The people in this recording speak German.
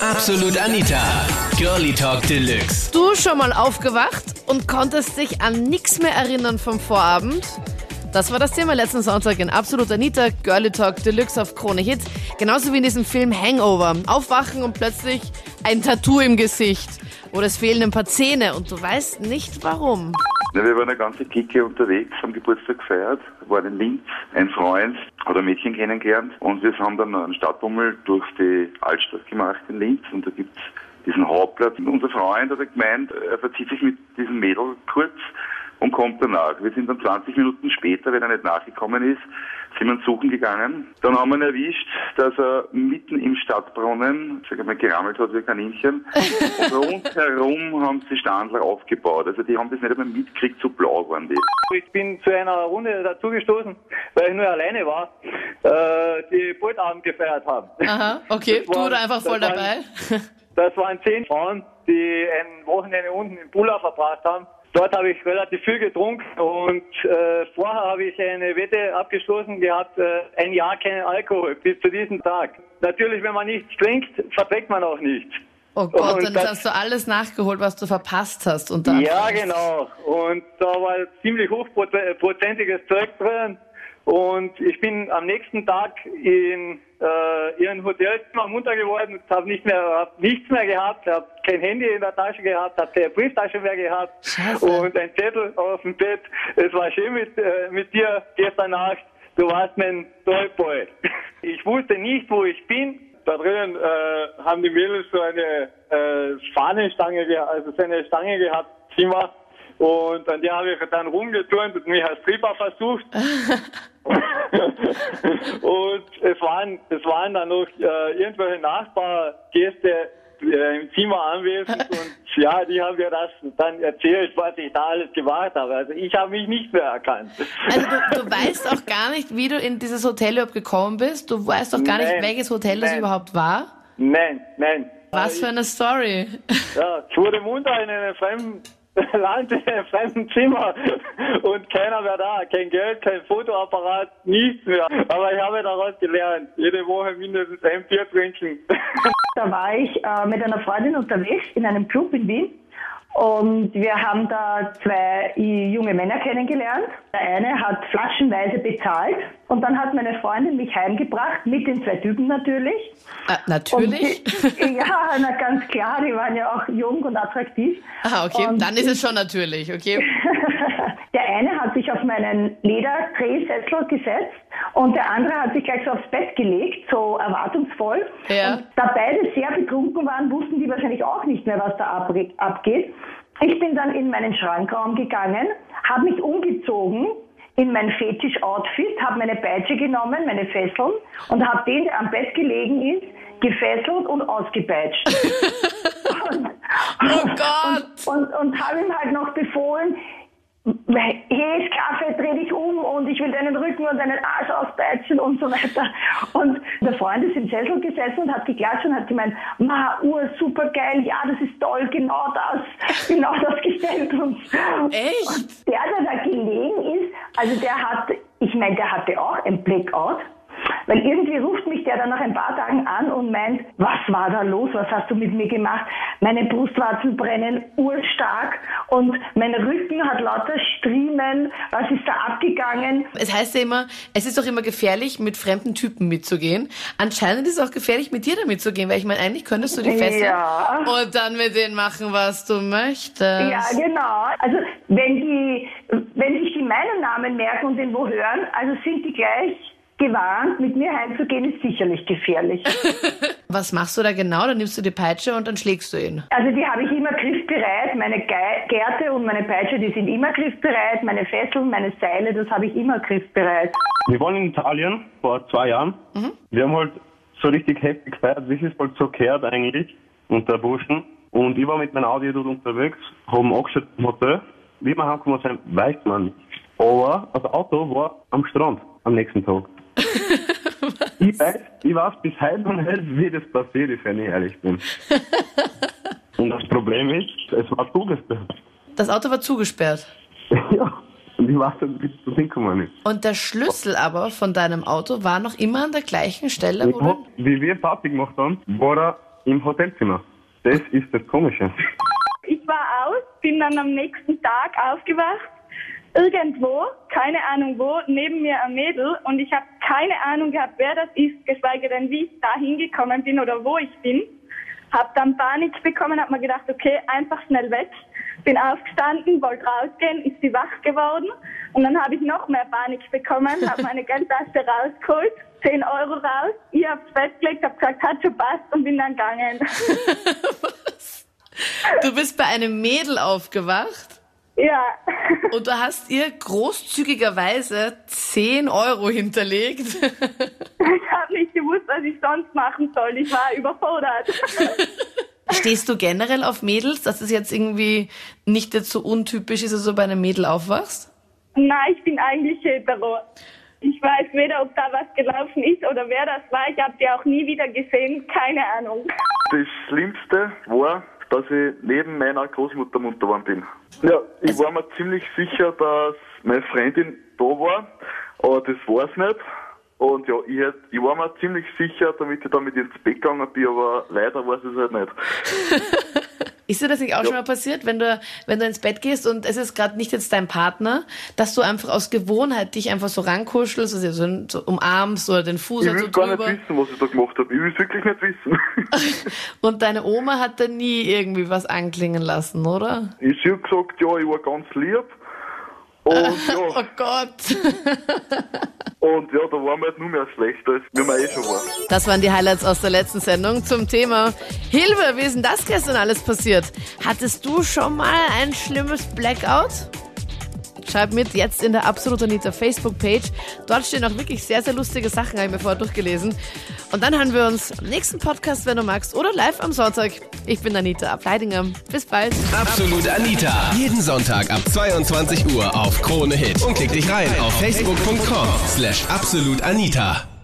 Absolut Anita. Girlie Talk Deluxe. Du schon mal aufgewacht und konntest dich an nichts mehr erinnern vom Vorabend? Das war das Thema letzten Sonntag in Absolut Anita, Girlie Talk Deluxe auf Krone Hits. Genauso wie in diesem Film Hangover. Aufwachen und plötzlich ein Tattoo im Gesicht. Oder es fehlen ein paar Zähne und du weißt nicht warum. Ja, wir waren eine ganze Clique unterwegs, haben Geburtstag gefeiert, waren in Linz, ein Freund hat ein Mädchen kennengelernt und wir haben dann einen Stadtbummel durch die Altstadt gemacht in Linz und da gibt's diesen Hauptplatz. Und unser Freund hat gemeint, er verzieht sich mit diesem Mädel kurz und kommt danach. Wir sind dann 20 Minuten später, wenn er nicht nachgekommen ist, sind wir suchen gegangen. Dann haben wir ihn erwischt, dass er mitten im Stadtbrunnen, sag ich mal, gerammelt hat wie ein Kaninchen. und rundherum haben sie Standler aufgebaut. Also die haben das nicht einmal mitgekriegt, so blau waren die. Ich bin zu einer Runde dazugestoßen, weil ich nur alleine war, äh, die Boltabend gefeiert haben. Aha, okay. Das Du waren- da einfach voll das dabei. Das waren zehn Frauen, die ein Wochenende unten in Pula verbracht haben. Dort habe ich relativ viel getrunken und äh, vorher habe ich eine Wette abgeschlossen gehabt, äh, ein Jahr keinen Alkohol bis zu diesem Tag. Natürlich, wenn man nichts trinkt, verträgt man auch nichts. Oh Gott, Und dann das- hast du alles nachgeholt, was du verpasst hast. Und Ja, genau. Und da war ziemlich hochprozentiges Zeug drin. Und ich bin am nächsten Tag in äh, ihren Hotelzimmer munter geworden, habe nicht mehr, hab nichts mehr gehabt, habe kein Handy in der Tasche gehabt, habe keine Brieftasche mehr gehabt Scheiße. und ein Zettel auf dem Bett. Es war schön mit, äh, mit dir gestern Nacht. Du warst mein Tollboy. Ich wusste nicht, wo ich bin. Da drinnen äh, haben die Mädels so eine äh, Fahnenstange, geha- also so eine Stange gehabt, Zimmer. Und an der habe ich dann rumgeturnt und mich als Stripper versucht. und es waren, es waren dann noch äh, irgendwelche Nachbargäste äh, im Zimmer anwesend und ja, die haben mir das dann erzählt, was ich da alles gemacht habe. Also ich habe mich nicht mehr erkannt. Also du, du weißt auch gar nicht, wie du in dieses Hotel überhaupt gekommen bist. Du weißt auch gar nicht, Nein. welches Hotel das Nein. überhaupt war. Nein, nein. Was für eine Story. Ja, ich wurde munter in einem fremden Land, in einem fremden Zimmer und keiner mehr da. Kein Geld, kein Fotoapparat, nichts mehr. Aber ich habe daraus gelernt. Jede Woche mindestens ein Bier trinken. Da war ich äh, mit einer Freundin unterwegs in einem Club in Wien und wir haben da zwei junge Männer kennengelernt. Der eine hat flaschenweise bezahlt und dann hat meine Freundin mich heimgebracht mit den zwei Typen natürlich. Äh, natürlich. Die, ja, na, ganz klar, die waren ja auch jung und attraktiv. Ah, okay. Und Dann ist es schon natürlich, okay. eine hat sich auf meinen Lederdrehsessel gesetzt und der andere hat sich gleich so aufs Bett gelegt, so erwartungsvoll. Ja. Und da beide sehr betrunken waren, wussten die wahrscheinlich auch nicht mehr, was da abgeht. Ich bin dann in meinen Schrankraum gegangen, habe mich umgezogen in mein Fetisch-Outfit, habe meine Peitsche genommen, meine Fesseln und habe den, der am Bett gelegen ist, gefesselt und ausgepeitscht. und, Oh Gott! und, und, und habe ihm halt noch befohlen, hey Sklave, dreh dich um und ich will deinen Rücken und deinen Arsch auspeitschen und so weiter. Und der Freund ist im Sessel gesessen und hat geklatscht und hat gemeint, ma, Ur, super geil, ja, das ist toll, genau das, genau das gefällt uns. Echt? Der, der da gelegen ist, also der hat, ich meine, der hatte auch ein Blackout. Weil irgendwie ruft mich der dann nach ein paar Tagen an und meint, was war da los, was hast du mit mir gemacht? Meine Brustwarzen brennen urstark und mein Rücken hat lauter Striemen, was ist da abgegangen? Es heißt ja immer, es ist doch immer gefährlich, mit fremden Typen mitzugehen. Anscheinend ist es auch gefährlich, mit dir damit zu gehen, weil ich meine, eigentlich könntest du die fesseln Ja. und dann mit denen machen, was du möchtest. Ja, genau. Also wenn die, wenn sich die meinen Namen merken und den wo hören, also sind die gleich gewarnt, mit mir heimzugehen, ist sicherlich gefährlich. Was machst du da genau? Dann nimmst du die Peitsche und dann schlägst du ihn. Also die habe ich immer griffbereit. Meine Ge Gerte und meine Peitsche, die sind immer griffbereit. Meine Fesseln, meine Seile, das habe ich immer griffbereit. Wir waren in Italien vor zwei Jahren. Wir haben halt so richtig heftig gefeiert, wie es halt so gehört eigentlich, unter Burschen. Und ich war mit meinem Audi dort unterwegs, haben angeschaut im Hotel. Wie wir heimgekommen sind, weiß man nicht. Aber das Auto war am Strand am nächsten Tag. Ich, weiß, ich weiß bis heute noch nicht, wie das passiert ist, wenn ich ehrlich bin. Und das Problem ist, es war zugesperrt. Das Auto war zugesperrt. ja. Und ich weiß nicht, wie das hingekommen ist. Und der Schlüssel aber von deinem Auto war noch immer an der gleichen Stelle, wo du... wie wir fertig gemacht haben, war er im Hotelzimmer. Das ist das Komische. Ich war aus, bin dann am nächsten Tag aufgewacht, irgendwo, keine Ahnung wo, neben mir ein Mädel und ich habe keine Ahnung gehabt, wer das ist, geschweige denn, wie ich da hingekommen bin oder wo ich bin. Hab dann Panik bekommen, hab mir gedacht, okay, einfach schnell weg. Bin aufgestanden, wollte rausgehen, ist sie wach geworden und dann habe ich noch mehr Panik bekommen, habe meine Geldtasche rausgeholt, 10 Euro raus, ihr hab's festgelegt, hab gesagt, hat schon passt und bin dann gegangen. Du bist bei einem Mädel aufgewacht ja. und du hast ihr großzügigerweise 10 Euro hinterlegt. Ich habe nicht gewusst, was ich sonst machen soll. Ich war überfordert. Stehst du generell auf Mädels, dass es jetzt irgendwie nicht jetzt so untypisch ist, dass du bei einem Mädel aufwachst? Nein, ich bin eigentlich hetero. Ich weiß weder, ob da was gelaufen ist oder wer das war. Ich habe die auch nie wieder gesehen. Keine Ahnung. Das Schlimmste war, dass ich neben meiner Großmutter munter geworden bin. Ja, ich war mir ziemlich sicher, dass meine Freundin da war, aber das war's nicht. Und ja, ich, hätt, ich war mir ziemlich sicher, damit ich dann mit ihr ins Bett gegangen bin, aber leider ich es halt nicht. Ist dir das nicht auch schon mal passiert, wenn du, wenn du ins Bett gehst und es ist gerade nicht jetzt dein Partner, dass du einfach aus Gewohnheit dich einfach so rankuschelst, also so, so umarmst oder den Fuß Ich will so gar drüber? nicht wissen, was ich da gemacht habe. Ich will es wirklich nicht wissen. Und deine Oma hat da nie irgendwie was anklingen lassen, oder? ich habe gesagt, ja, ich war ganz lieb. Und Oh ja, Gott. und ja, da war mir halt nur mehr schlechter, als wie man eh schon war. Das waren die Highlights aus der letzten Sendung zum Thema Hilfe, wie ist denn das gestern alles passiert? Hattest du schon mal ein schlimmes Blackout? Schreib mit jetzt in der Absolut Anita Facebook-Page. Dort stehen auch wirklich sehr, sehr lustige Sachen, habe ich mir vorher durchgelesen. Und dann hören wir uns am nächsten Podcast, wenn du magst, oder live am Sonntag. Ich bin Anita Ableidinger. Bis bald. Absolut Anita. Jeden Sonntag ab 22 Uhr auf Krone Hit. Und klick dich rein auf facebook.com slash absolutanita.